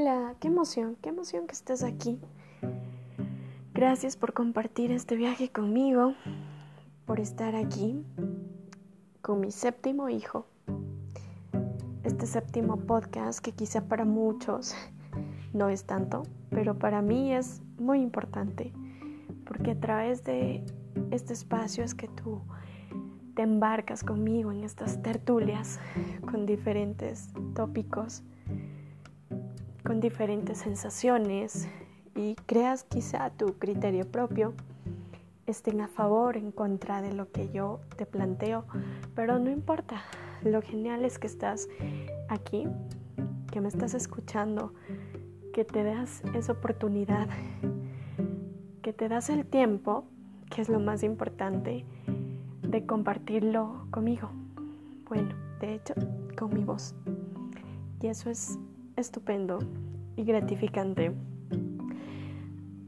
Hola, qué emoción, qué emoción que estés aquí. Gracias por compartir este viaje conmigo, por estar aquí con mi séptimo hijo. Este séptimo podcast que quizá para muchos no es tanto, pero para mí es muy importante, porque a través de este espacio es que tú te embarcas conmigo en estas tertulias con diferentes tópicos con diferentes sensaciones y creas quizá tu criterio propio, estén a favor, en contra de lo que yo te planteo, pero no importa, lo genial es que estás aquí, que me estás escuchando, que te das esa oportunidad, que te das el tiempo, que es lo más importante, de compartirlo conmigo. Bueno, de hecho, con mi voz. Y eso es estupendo y gratificante.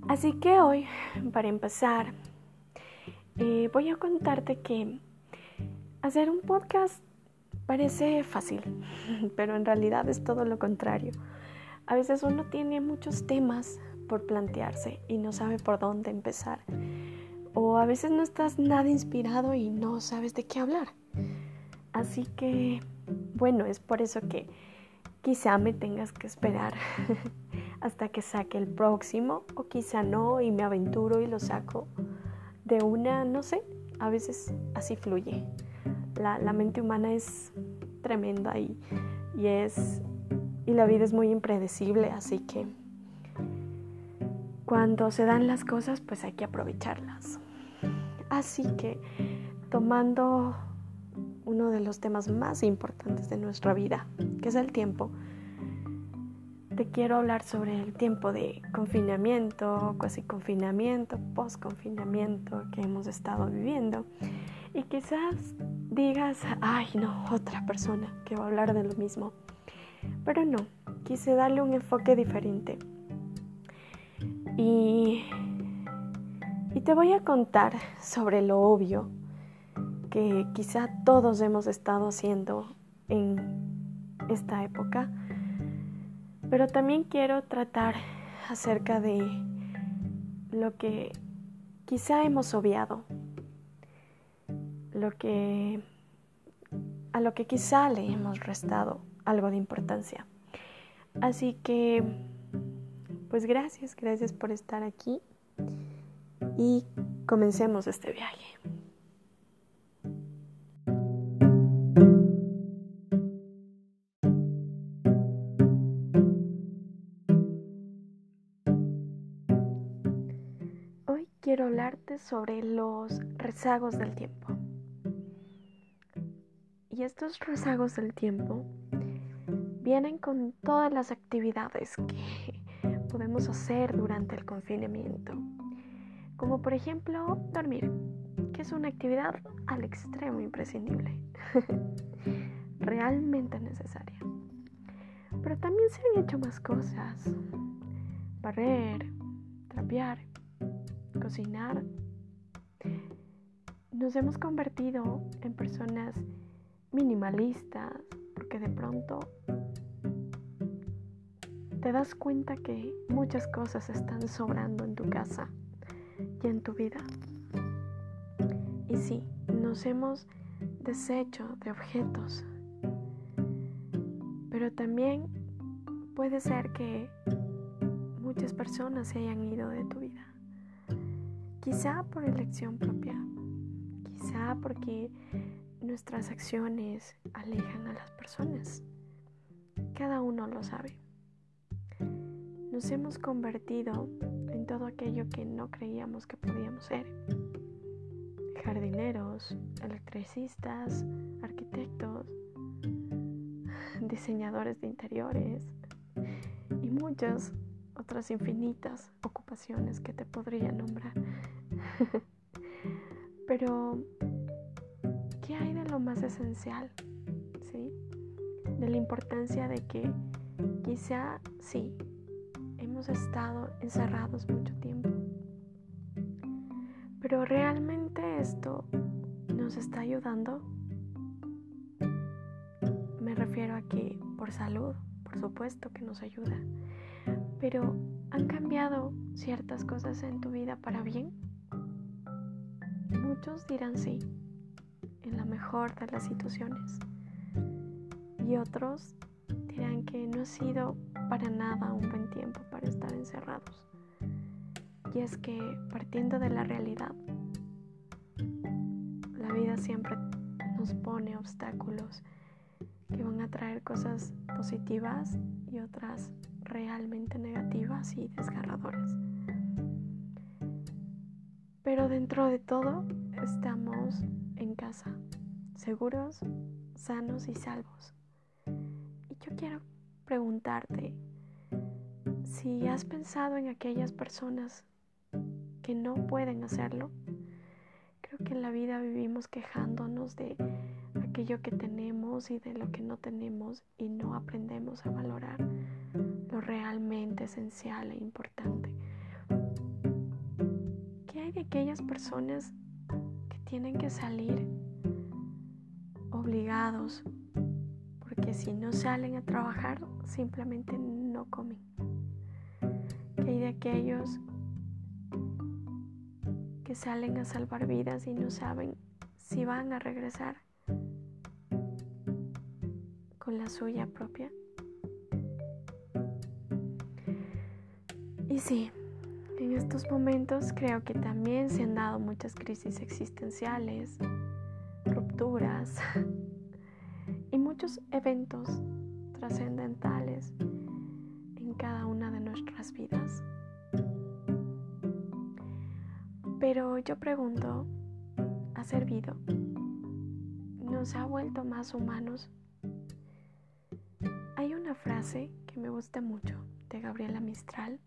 Así que hoy, para empezar, eh, voy a contarte que hacer un podcast parece fácil, pero en realidad es todo lo contrario. A veces uno tiene muchos temas por plantearse y no sabe por dónde empezar. O a veces no estás nada inspirado y no sabes de qué hablar. Así que, bueno, es por eso que Quizá me tengas que esperar hasta que saque el próximo o quizá no y me aventuro y lo saco de una, no sé, a veces así fluye. La, mente humana es tremenda y, y, es, y la vida es muy impredecible, así que cuando se dan las cosas pues hay que aprovecharlas. Así que tomando uno de los temas más importantes de nuestra vida, que es el tiempo. Te quiero hablar sobre el tiempo de confinamiento, casi confinamiento, post confinamiento que hemos estado viviendo. Y quizás digas, ay no, otra persona que va a hablar de lo mismo. Pero no, quise darle un enfoque diferente. Y, y te voy a contar sobre lo obvio que quizá todos hemos estado haciendo en esta época, pero también quiero tratar acerca de lo que quizá hemos obviado, lo que a lo que quizá le hemos restado algo de importancia. Así que pues gracias, gracias por estar aquí y comencemos este viaje. Sobre los rezagos del tiempo. Y estos rezagos del tiempo vienen con todas las actividades que podemos hacer durante el confinamiento. Como por ejemplo dormir, que es una actividad al extremo imprescindible, realmente necesaria. Pero también se han hecho más cosas. Barrer, trapear, cocinar, nos hemos convertido en personas minimalistas porque de pronto te das cuenta que muchas cosas están sobrando en tu casa y en tu vida. Y sí, nos hemos deshecho de objetos, pero también puede ser que muchas personas se hayan ido de tu vida. Quizá por elección propia, quizá porque nuestras acciones alejan a las personas. Cada uno lo sabe. Nos hemos convertido en todo aquello que no creíamos que podíamos ser. Jardineros, electricistas, arquitectos, diseñadores de interiores y muchas otras infinitas ocupaciones que te podría nombrar. Pero, ¿qué hay de lo más esencial? ¿Sí? De la importancia de que quizá sí, hemos estado encerrados mucho tiempo. Pero realmente esto nos está ayudando. Me refiero a que por salud, por supuesto que nos ayuda Pero ¿han cambiado ciertas cosas en tu vida para bien? Muchos dirán sí, en la mejor de las situaciones. Y otros dirán que no ha sido para nada un buen tiempo para estar encerrados. Y es que partiendo de la realidad, la vida siempre nos pone obstáculos que van a traer cosas positivas y otras realmente negativas y desgarradoras. Pero dentro de todo estamos en casa, seguros, sanos y salvos. Y yo quiero preguntarte si has pensado en aquellas personas que no pueden hacerlo. Creo que en la vida vivimos quejándonos de aquello que tenemos y de lo que no tenemos y no aprendemos a valorar lo realmente esencial e importante. ¿Qué hay de aquellas personas que tienen que salir obligados porque si no salen a trabajar simplemente no comen? ¿Qué hay de aquellos que salen a salvar vidas y no saben si van a regresar con la suya propia. Y sí, en estos momentos creo que también se han dado muchas crisis existenciales, rupturas y muchos eventos trascendentales en cada una de nuestras vidas. Pero yo pregunto, ¿ha servido? ¿Nos ha vuelto más humanos? Hay una frase que me gusta mucho de Gabriela Mistral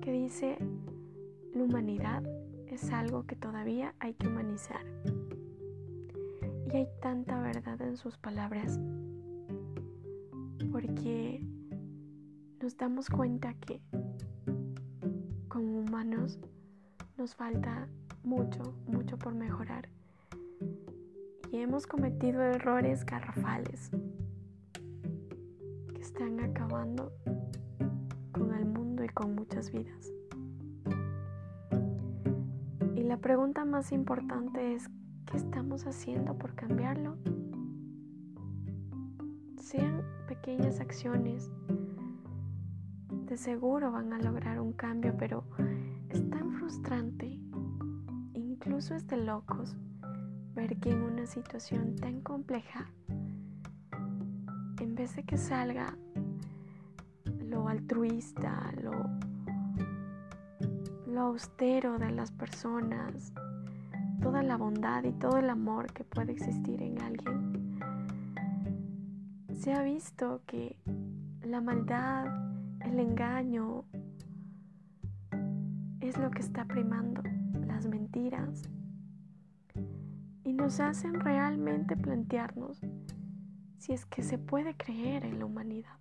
que dice, la humanidad es algo que todavía hay que humanizar. Y hay tanta verdad en sus palabras porque nos damos cuenta que como humanos nos falta mucho, mucho por mejorar. Y hemos cometido errores garrafales están acabando con muchas vidas. Y la pregunta más importante es, ¿qué estamos haciendo por cambiarlo? Sean pequeñas acciones, de seguro van a lograr un cambio, pero es tan frustrante, incluso es de locos, ver que en una situación tan compleja en vez de que salga lo altruista, lo, lo austero de las personas, toda la bondad y todo el amor que puede existir en alguien, se ha visto que la maldad, el engaño, es lo que está primando, las mentiras, y nos hacen realmente plantearnos si es que se puede creer en la humanidad.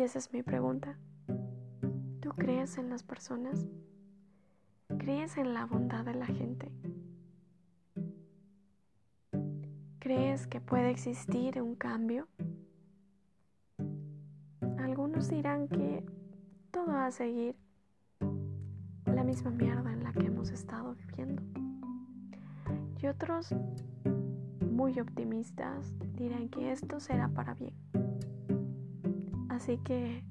Y esa es mi pregunta. ¿Tú crees en las personas? ¿Crees en la bondad de la gente? ¿Crees que puede existir un cambio? Algunos dirán que todo va a seguir la misma mierda en la que hemos estado viviendo. Y otros muy optimistas dirán que esto será para bien. Así que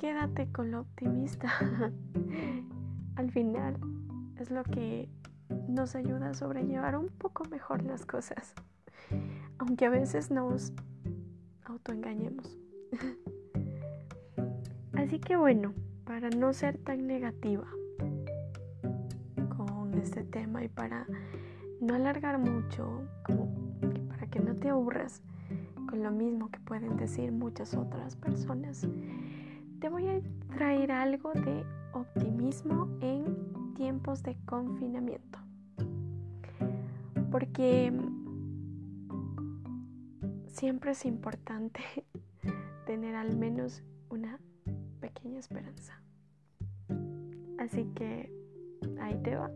quédate con lo optimista. Al final es lo que nos ayuda a sobrellevar un poco mejor las cosas. Aunque a veces nos autoengañemos. Así que bueno, para no ser tan negativa con este tema y para no alargar mucho, como para que no te aburras lo mismo que pueden decir muchas otras personas, te voy a traer algo de optimismo en tiempos de confinamiento. Porque siempre es importante tener al menos una pequeña esperanza. Así que ahí te va.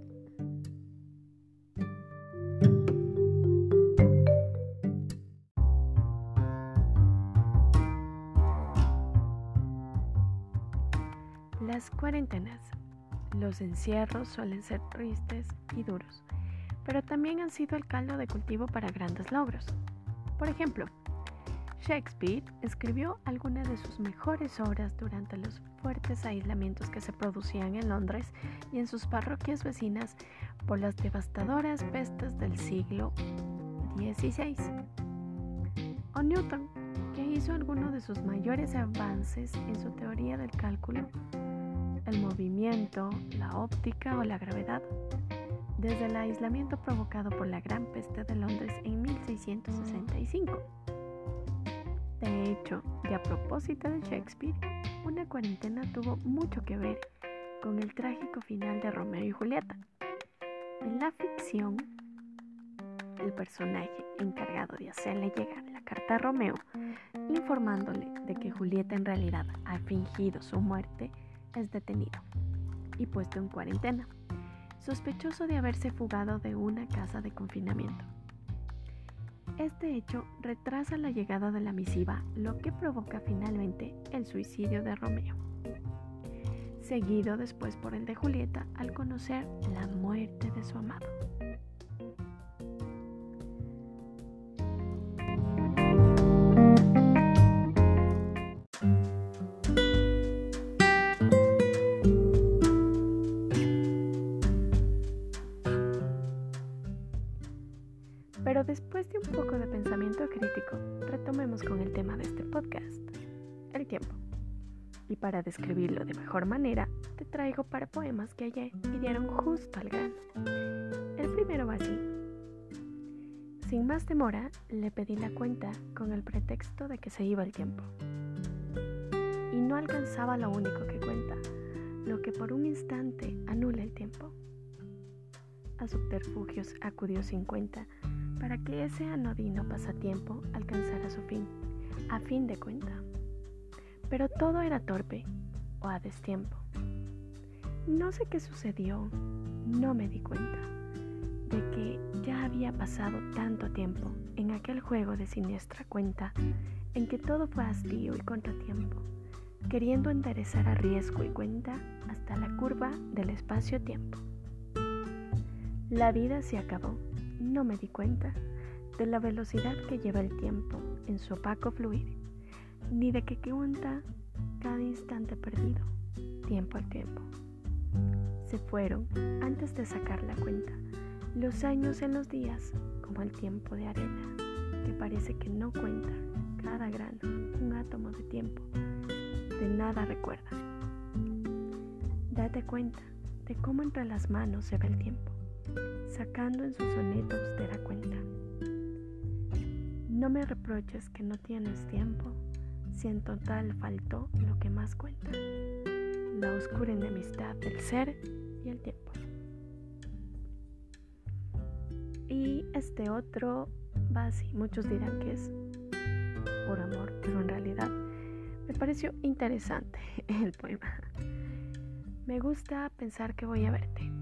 Las cuarentenas. Los encierros suelen ser tristes y duros, pero también han sido el caldo de cultivo para grandes logros. Por ejemplo, Shakespeare escribió algunas de sus mejores obras durante los fuertes aislamientos que se producían en Londres y en sus parroquias vecinas por las devastadoras pestes del siglo XVI. O Newton, que hizo algunos de sus mayores avances en su teoría del cálculo, el movimiento, la óptica o la gravedad, desde el aislamiento provocado por la Gran Peste de Londres en 1665. De hecho, y a propósito de Shakespeare, una cuarentena tuvo mucho que ver con el trágico final de Romeo y Julieta. En la ficción, el personaje encargado de hacerle llegar la carta a Romeo, informándole de que Julieta en realidad ha fingido su muerte, es detenido y puesto en cuarentena, sospechoso de haberse fugado de una casa de confinamiento. Este hecho retrasa la llegada de la misiva, lo que provoca finalmente el suicidio de Romeo, seguido después por el de Julieta al conocer la muerte de su amado. Para describirlo de mejor manera, te traigo para poemas que hallé y dieron justo al grano. El primero va así. Sin más demora, le pedí la cuenta con el pretexto de que se iba el tiempo. Y no alcanzaba lo único que cuenta, lo que por un instante anula el tiempo. A subterfugios acudió sin cuenta para que ese anodino pasatiempo alcanzara su fin, a fin de cuenta. Pero todo era torpe o a destiempo. No sé qué sucedió, no me di cuenta de que ya había pasado tanto tiempo en aquel juego de siniestra cuenta en que todo fue hastío y contratiempo, queriendo enderezar a riesgo y cuenta hasta la curva del espacio-tiempo. La vida se acabó no me di cuenta de la velocidad que lleva el tiempo en su opaco fluir, ni de que cuenta cada instante perdido, tiempo al tiempo. Se fueron, antes de sacar la cuenta, los años en los días como el tiempo de arena, que parece que no cuenta cada grano, un átomo de tiempo, de nada recuerda. Date cuenta de cómo entre las manos se ve el tiempo sacando en su soneto austera cuenta. No me reproches que no tienes tiempo, si en total faltó lo que más cuenta, la oscura enemistad del ser y el tiempo. Y este otro va así, muchos dirán que es por amor, pero en realidad me pareció interesante el poema. Me gusta pensar que voy a verte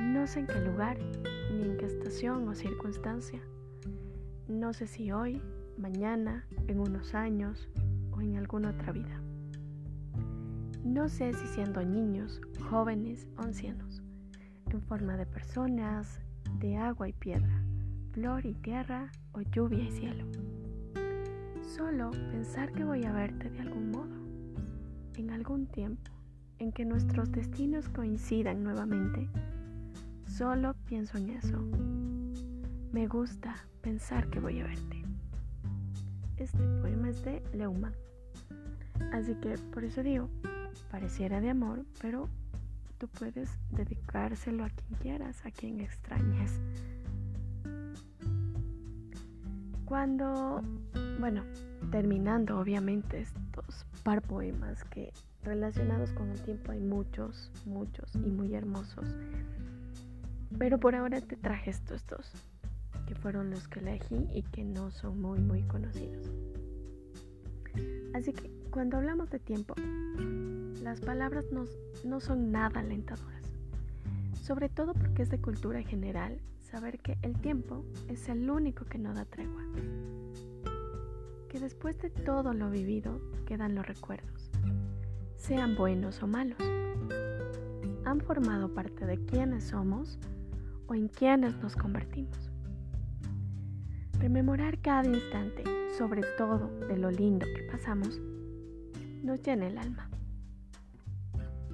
no sé en qué lugar, ni en qué estación o circunstancia. No sé si hoy, mañana, en unos años o en alguna otra vida. No sé si siendo niños, jóvenes o ancianos, en forma de personas, de agua y piedra, flor y tierra o lluvia y cielo. Solo pensar que voy a verte de algún modo, en algún tiempo en que nuestros destinos coincidan nuevamente Solo pienso en eso. Me gusta pensar que voy a verte. Este poema es de Leumann. Así que por eso digo, pareciera de amor, pero tú puedes dedicárselo a quien quieras, a quien extrañes. Cuando, bueno, terminando obviamente estos par poemas que relacionados con el tiempo hay muchos, muchos y muy hermosos. Pero por ahora te traje estos dos, fueron los que elegí y que no son muy muy conocidos. Así que cuando hablamos de tiempo, las palabras no, no son nada alentadoras. Sobre todo porque es de cultura general saber que el tiempo es el único que no da tregua. Que después de todo lo vivido quedan los recuerdos. sean buenos o malos, han formado parte de quienes somos o en quienes nos convertimos. Rememorar cada instante, sobre todo de lo lindo que pasamos, nos llena el alma.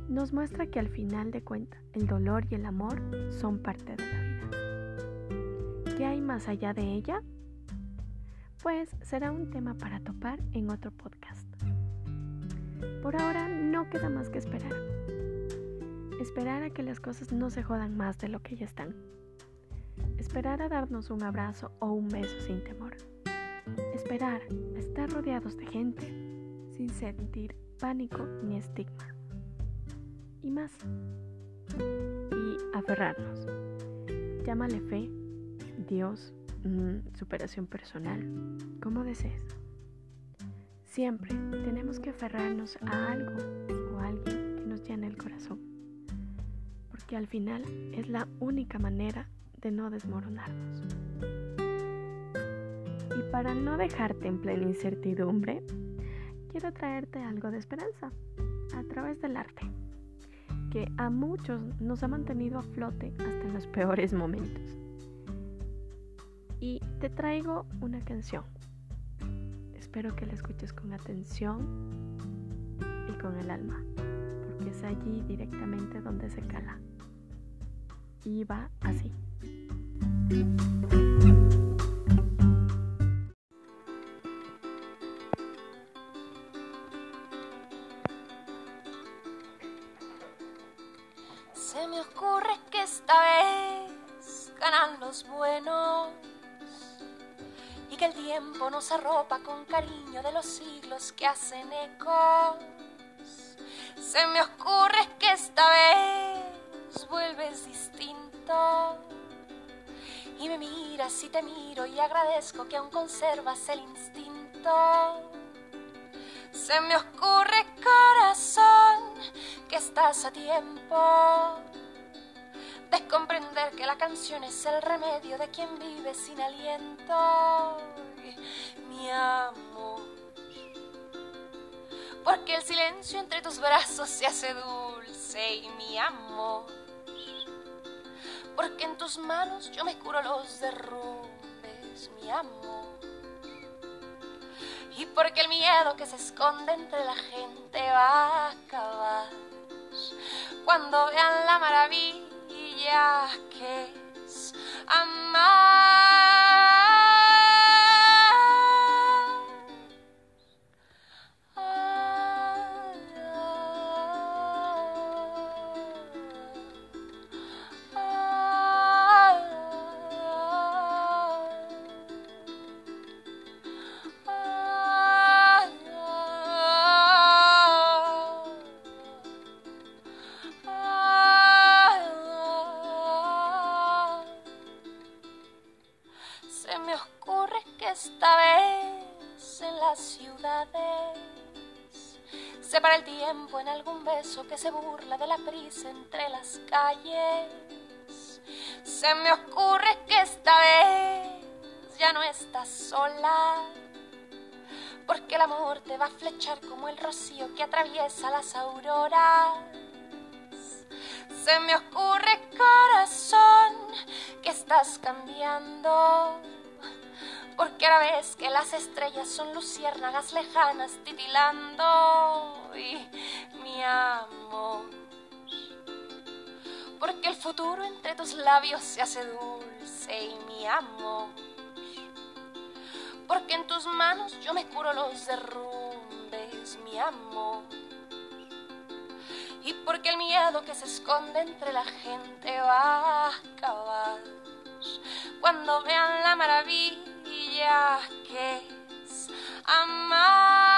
Nos muestra que al final de cuentas el dolor y el amor son parte de la vida. ¿Qué hay más allá de ella? Pues será un tema para topar en otro podcast. Por ahora no queda más que esperar. Esperar a que las cosas no se jodan más de lo que ya están. Esperar a darnos un abrazo o un beso sin temor. Esperar a estar rodeados de gente sin sentir pánico ni estigma. Y más. Y aferrarnos. Llámale fe, Dios, mm, superación personal, como desees. Siempre tenemos que aferrarnos a algo o a alguien que nos llene el corazón, porque al final es la única manera de no desmoronarnos. Y para no dejarte en plena incertidumbre, quiero traerte algo de esperanza a través del arte, que a muchos nos ha mantenido a flote hasta en los peores momentos. Y te traigo una canción Espero que la escuches con atención y con el alma, porque es allí directamente donde se cala. Y va así. Se me ocurre que esta vez ganan los buenos y que el tiempo nos arropa con cariño de los siglos que hacen ecos. Se me ocurre te miro y agradezco que aún conservas el instinto. Se me ocurre corazón que estás a tiempo de comprender que la canción es el remedio de quien vive sin aliento. Mi amor, porque el silencio entre tus brazos se hace dulce mi amor, porque en tus manos yo me curo los derrumbes, mi amor. Y porque el miedo que se esconde entre la gente va a acabar cuando vean la maravilla que es amar. Se burla de la prisa entre las calles. Se me ocurre que esta vez ya no estás sola, porque el amor te va a flechar como el rocío que atraviesa las auroras. Se me ocurre, corazón, que estás cambiando porque ahora ves que las estrellas son luciérnagas lejanas titilando y mi amor. Porque el futuro entre tus labios se hace dulce y mi amor. Porque en tus manos yo me curo los derrumbes, mi amor. Y porque el miedo que se esconde entre la gente va a acabar cuando vean la maravilla que es amar.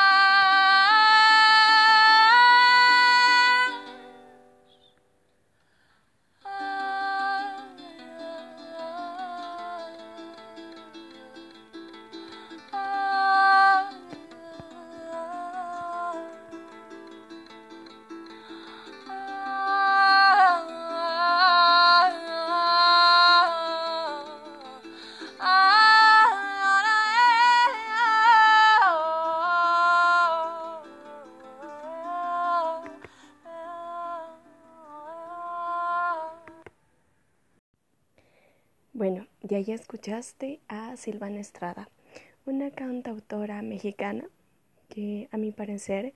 Ya ya escuchaste a Silvana Estrada, una cantautora mexicana que a mi parecer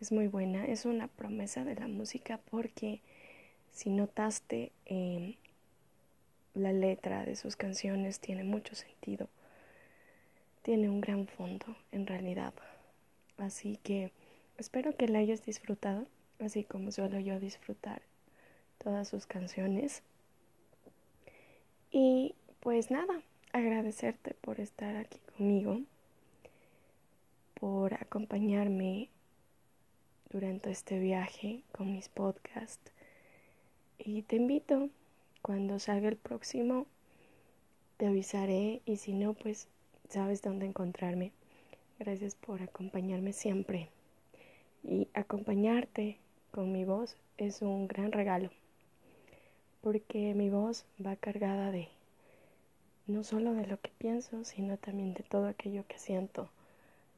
es muy buena, es una promesa de la música porque si notaste eh, la letra de sus canciones tiene mucho sentido, tiene un gran fondo en realidad, así que espero que la hayas disfrutado, así como suelo yo disfrutar todas sus canciones. Y pues nada, agradecerte por estar aquí conmigo, por acompañarme durante este viaje con mis podcasts. Y te invito, cuando salga el próximo, te avisaré y si no, pues sabes dónde encontrarme. Gracias por acompañarme siempre. Y acompañarte con mi voz es un gran regalo porque mi voz va cargada de no solo de lo que pienso, sino también de todo aquello que siento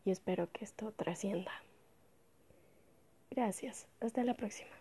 y espero que esto trascienda. Gracias, hasta la próxima.